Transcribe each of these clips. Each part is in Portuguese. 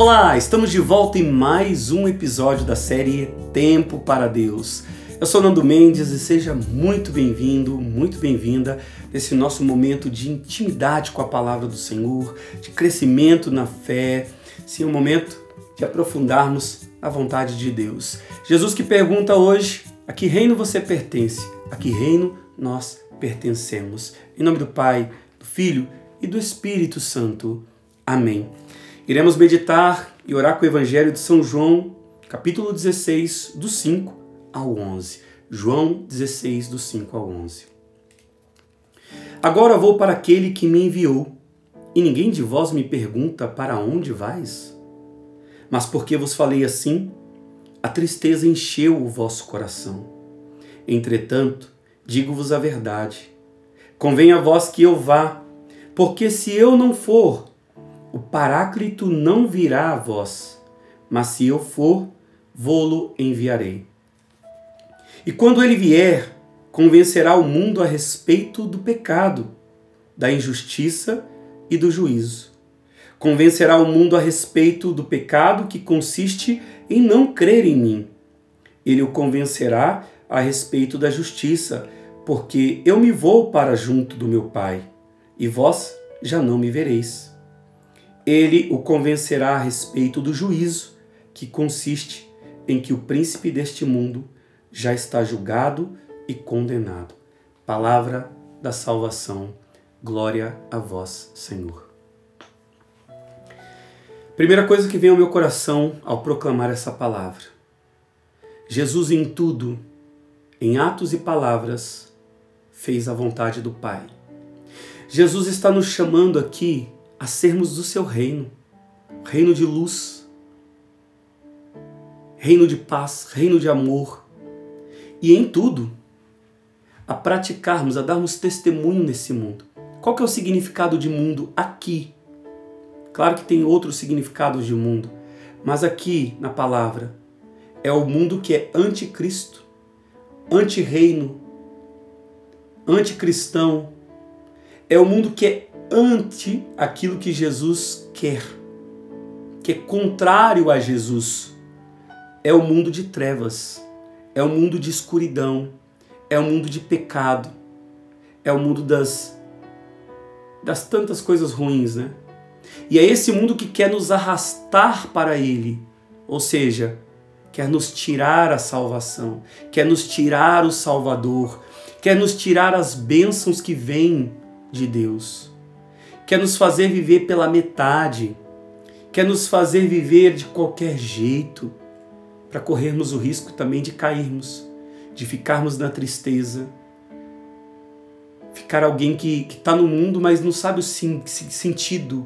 Olá, estamos de volta em mais um episódio da série Tempo para Deus. Eu sou Nando Mendes e seja muito bem-vindo, muito bem-vinda nesse nosso momento de intimidade com a palavra do Senhor, de crescimento na fé, sim, um momento de aprofundarmos a vontade de Deus. Jesus que pergunta hoje: a que reino você pertence? A que reino nós pertencemos? Em nome do Pai, do Filho e do Espírito Santo. Amém. Iremos meditar e orar com o Evangelho de São João, capítulo 16, do 5 ao 11. João 16, do 5 ao 11. Agora vou para aquele que me enviou, e ninguém de vós me pergunta para onde vais? Mas porque vos falei assim, a tristeza encheu o vosso coração. Entretanto, digo-vos a verdade. Convém a vós que eu vá, porque se eu não for, o Paráclito não virá a vós, mas se eu for, vô-lo enviarei. E quando ele vier, convencerá o mundo a respeito do pecado, da injustiça e do juízo. Convencerá o mundo a respeito do pecado que consiste em não crer em mim. Ele o convencerá a respeito da justiça, porque eu me vou para junto do meu Pai, e vós já não me vereis ele o convencerá a respeito do juízo, que consiste em que o príncipe deste mundo já está julgado e condenado. Palavra da salvação. Glória a vós, Senhor. Primeira coisa que vem ao meu coração ao proclamar essa palavra. Jesus em tudo, em atos e palavras, fez a vontade do Pai. Jesus está nos chamando aqui a sermos do seu reino, reino de luz, reino de paz, reino de amor. E em tudo, a praticarmos, a darmos testemunho nesse mundo. Qual que é o significado de mundo aqui? Claro que tem outros significados de mundo, mas aqui na palavra é o mundo que é anticristo, anti-reino, anticristão. É o mundo que é ante aquilo que Jesus quer, que é contrário a Jesus. É o mundo de trevas, é o mundo de escuridão, é o mundo de pecado, é o mundo das das tantas coisas ruins, né? E é esse mundo que quer nos arrastar para ele, ou seja, quer nos tirar a salvação, quer nos tirar o Salvador, quer nos tirar as bênçãos que vêm de Deus quer nos fazer viver pela metade, quer nos fazer viver de qualquer jeito, para corrermos o risco também de cairmos, de ficarmos na tristeza, ficar alguém que está no mundo, mas não sabe o sim, sentido,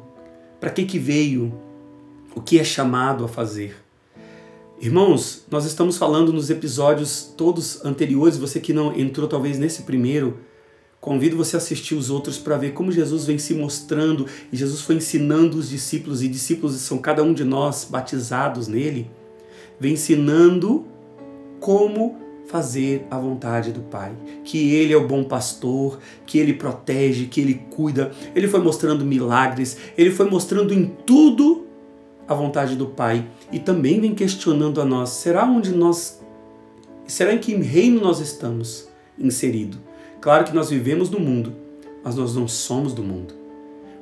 para que, que veio, o que é chamado a fazer. Irmãos, nós estamos falando nos episódios todos anteriores, você que não entrou talvez nesse primeiro, Convido você a assistir os outros para ver como Jesus vem se mostrando e Jesus foi ensinando os discípulos, e discípulos são cada um de nós batizados nele, vem ensinando como fazer a vontade do Pai, que Ele é o bom pastor, que Ele protege, que Ele cuida. Ele foi mostrando milagres, Ele foi mostrando em tudo a vontade do Pai e também vem questionando a nós: será onde nós, será em que reino nós estamos inserido? Claro que nós vivemos no mundo, mas nós não somos do mundo.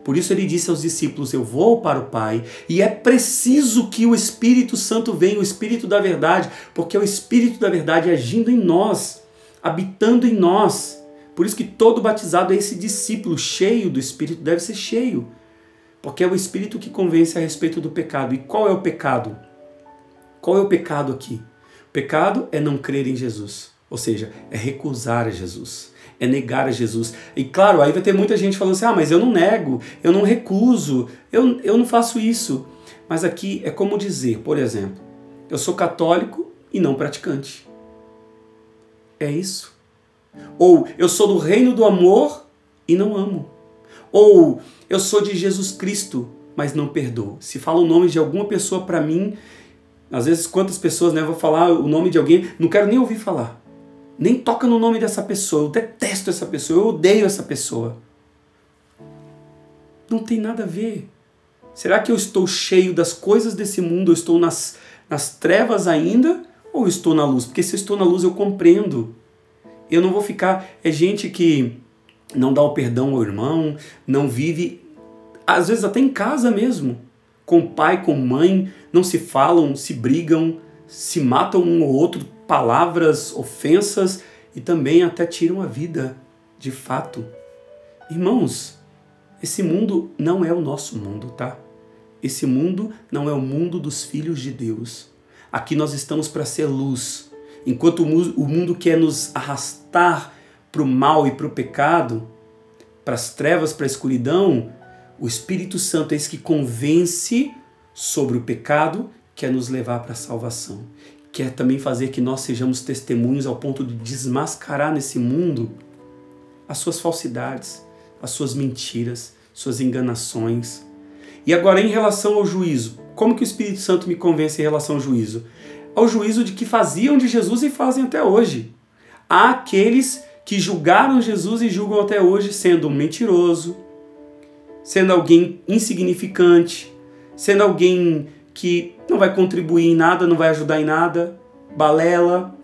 Por isso ele disse aos discípulos: Eu vou para o Pai, e é preciso que o Espírito Santo venha, o Espírito da verdade, porque é o Espírito da verdade agindo em nós, habitando em nós. Por isso que todo batizado é esse discípulo cheio do Espírito, deve ser cheio, porque é o Espírito que convence a respeito do pecado. E qual é o pecado? Qual é o pecado aqui? O pecado é não crer em Jesus, ou seja, é recusar a Jesus é negar a Jesus. E claro, aí vai ter muita gente falando assim: ah, mas eu não nego, eu não recuso, eu, eu não faço isso. Mas aqui é como dizer, por exemplo, eu sou católico e não praticante. É isso. Ou eu sou do reino do amor e não amo. Ou eu sou de Jesus Cristo, mas não perdoo. Se fala o nome de alguma pessoa para mim, às vezes quantas pessoas, né, vou falar o nome de alguém, não quero nem ouvir falar. Nem toca no nome dessa pessoa. Eu detesto essa pessoa. Eu odeio essa pessoa. Não tem nada a ver. Será que eu estou cheio das coisas desse mundo? Eu estou nas, nas trevas ainda? Ou estou na luz? Porque se eu estou na luz, eu compreendo. Eu não vou ficar. É gente que não dá o perdão ao irmão, não vive, às vezes até em casa mesmo, com pai, com mãe, não se falam, se brigam, se matam um ou outro, palavras, ofensas e também até tiram a vida, de fato. Irmãos, esse mundo não é o nosso mundo, tá? Esse mundo não é o mundo dos filhos de Deus. Aqui nós estamos para ser luz. Enquanto o mundo quer nos arrastar para o mal e para o pecado, para as trevas, para a escuridão, o Espírito Santo é esse que convence sobre o pecado, quer nos levar para a salvação. Quer também fazer que nós sejamos testemunhos ao ponto de desmascarar nesse mundo as suas falsidades, as suas mentiras, suas enganações. E agora, em relação ao juízo, como que o Espírito Santo me convence em relação ao juízo? Ao juízo de que faziam de Jesus e fazem até hoje. Há aqueles que julgaram Jesus e julgam até hoje sendo um mentiroso, sendo alguém insignificante, sendo alguém que não vai contribuir em nada, não vai ajudar em nada, balela.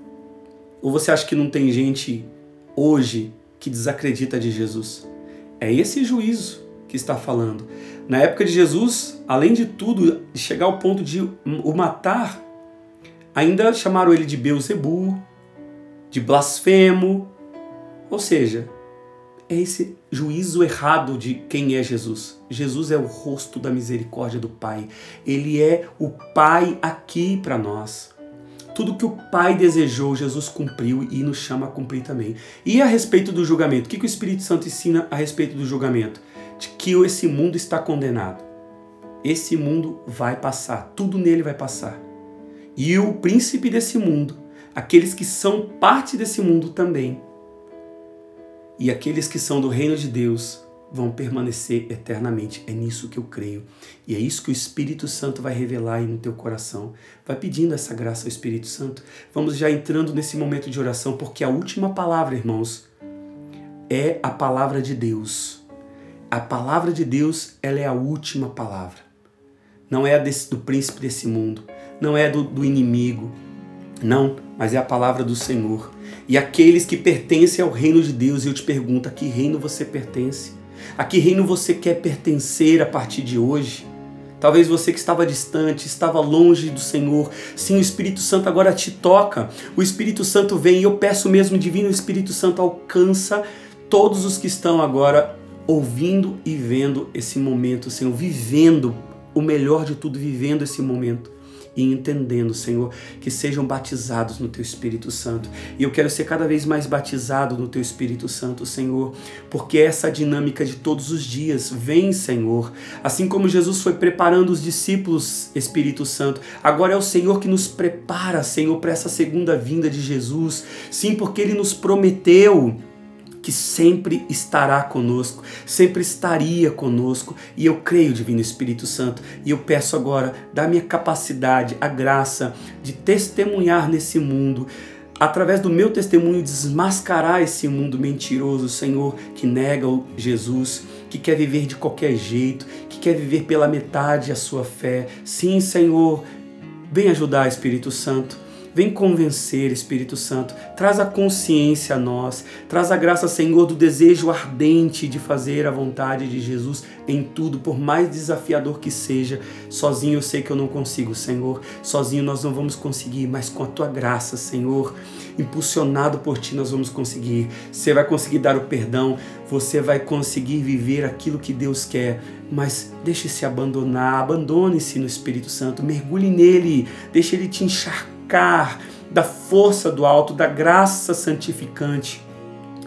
Ou você acha que não tem gente hoje que desacredita de Jesus? É esse juízo que está falando. Na época de Jesus, além de tudo, chegar ao ponto de o matar, ainda chamaram ele de Beuzebu, de blasfemo. Ou seja, é esse juízo errado de quem é Jesus. Jesus é o rosto da misericórdia do Pai. Ele é o Pai aqui para nós. Tudo que o Pai desejou, Jesus cumpriu e nos chama a cumprir também. E a respeito do julgamento, o que, o Espírito Santo ensina a respeito do julgamento? De que esse mundo está condenado. Esse mundo vai passar, tudo nele vai passar. E o príncipe desse mundo, aqueles que são parte desse mundo também, e aqueles que são do reino de Deus vão permanecer eternamente. É nisso que eu creio. E é isso que o Espírito Santo vai revelar aí no teu coração. Vai pedindo essa graça ao Espírito Santo. Vamos já entrando nesse momento de oração, porque a última palavra, irmãos, é a palavra de Deus. A palavra de Deus, ela é a última palavra. Não é a desse, do príncipe desse mundo, não é do, do inimigo, não, mas é a palavra do Senhor. E aqueles que pertencem ao reino de Deus, eu te pergunto, a que reino você pertence? A que reino você quer pertencer a partir de hoje? Talvez você que estava distante, estava longe do Senhor. Sim, o Espírito Santo agora te toca. O Espírito Santo vem e eu peço mesmo, Divino Espírito Santo, alcança todos os que estão agora ouvindo e vendo esse momento, Senhor, vivendo o melhor de tudo, vivendo esse momento e entendendo, Senhor, que sejam batizados no Teu Espírito Santo. E eu quero ser cada vez mais batizado no Teu Espírito Santo, Senhor, porque essa dinâmica de todos os dias vem, Senhor. Assim como Jesus foi preparando os discípulos, Espírito Santo, agora é o Senhor que nos prepara, Senhor, para essa segunda vinda de Jesus. Sim, porque Ele nos prometeu que sempre estará conosco, sempre estaria conosco, e eu creio, Divino Espírito Santo, e eu peço agora, da minha capacidade, a graça de testemunhar nesse mundo, através do meu testemunho, desmascarar esse mundo mentiroso, Senhor, que nega o Jesus, que quer viver de qualquer jeito, que quer viver pela metade a sua fé. Sim, Senhor, vem ajudar, Espírito Santo Vem convencer, Espírito Santo. Traz a consciência a nós. Traz a graça, Senhor, do desejo ardente de fazer a vontade de Jesus em tudo, por mais desafiador que seja. Sozinho eu sei que eu não consigo, Senhor. Sozinho nós não vamos conseguir, mas com a tua graça, Senhor, impulsionado por ti, nós vamos conseguir. Você vai conseguir dar o perdão, você vai conseguir viver aquilo que Deus quer. Mas deixe-se abandonar, abandone-se no Espírito Santo, mergulhe nele, deixe ele te encharcar da força do alto, da graça santificante.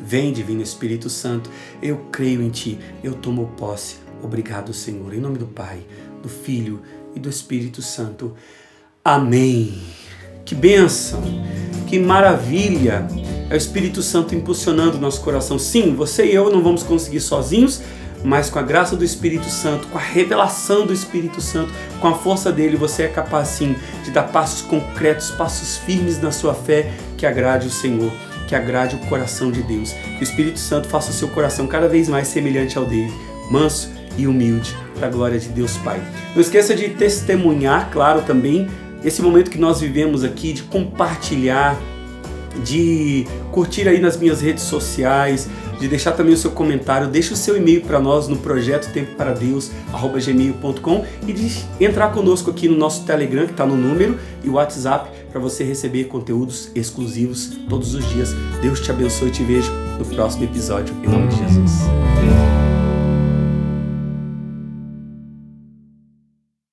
Vem, Divino Espírito Santo, eu creio em Ti, eu tomo posse. Obrigado, Senhor, em nome do Pai, do Filho e do Espírito Santo. Amém. Que bênção, que maravilha. É o Espírito Santo impulsionando nosso coração. Sim, você e eu não vamos conseguir sozinhos, mas com a graça do Espírito Santo, com a revelação do Espírito Santo, com a força dele, você é capaz sim de dar passos concretos, passos firmes na sua fé que agrade o Senhor, que agrade o coração de Deus. Que o Espírito Santo faça o seu coração cada vez mais semelhante ao dele, manso e humilde. para a glória de Deus Pai. Não esqueça de testemunhar, claro, também esse momento que nós vivemos aqui, de compartilhar, de curtir aí nas minhas redes sociais, de deixar também o seu comentário, deixa o seu e-mail para nós no projeto tempo para Deus gmail.com e de entrar conosco aqui no nosso Telegram que está no número e o WhatsApp para você receber conteúdos exclusivos todos os dias. Deus te abençoe e te vejo no próximo episódio em nome de Jesus.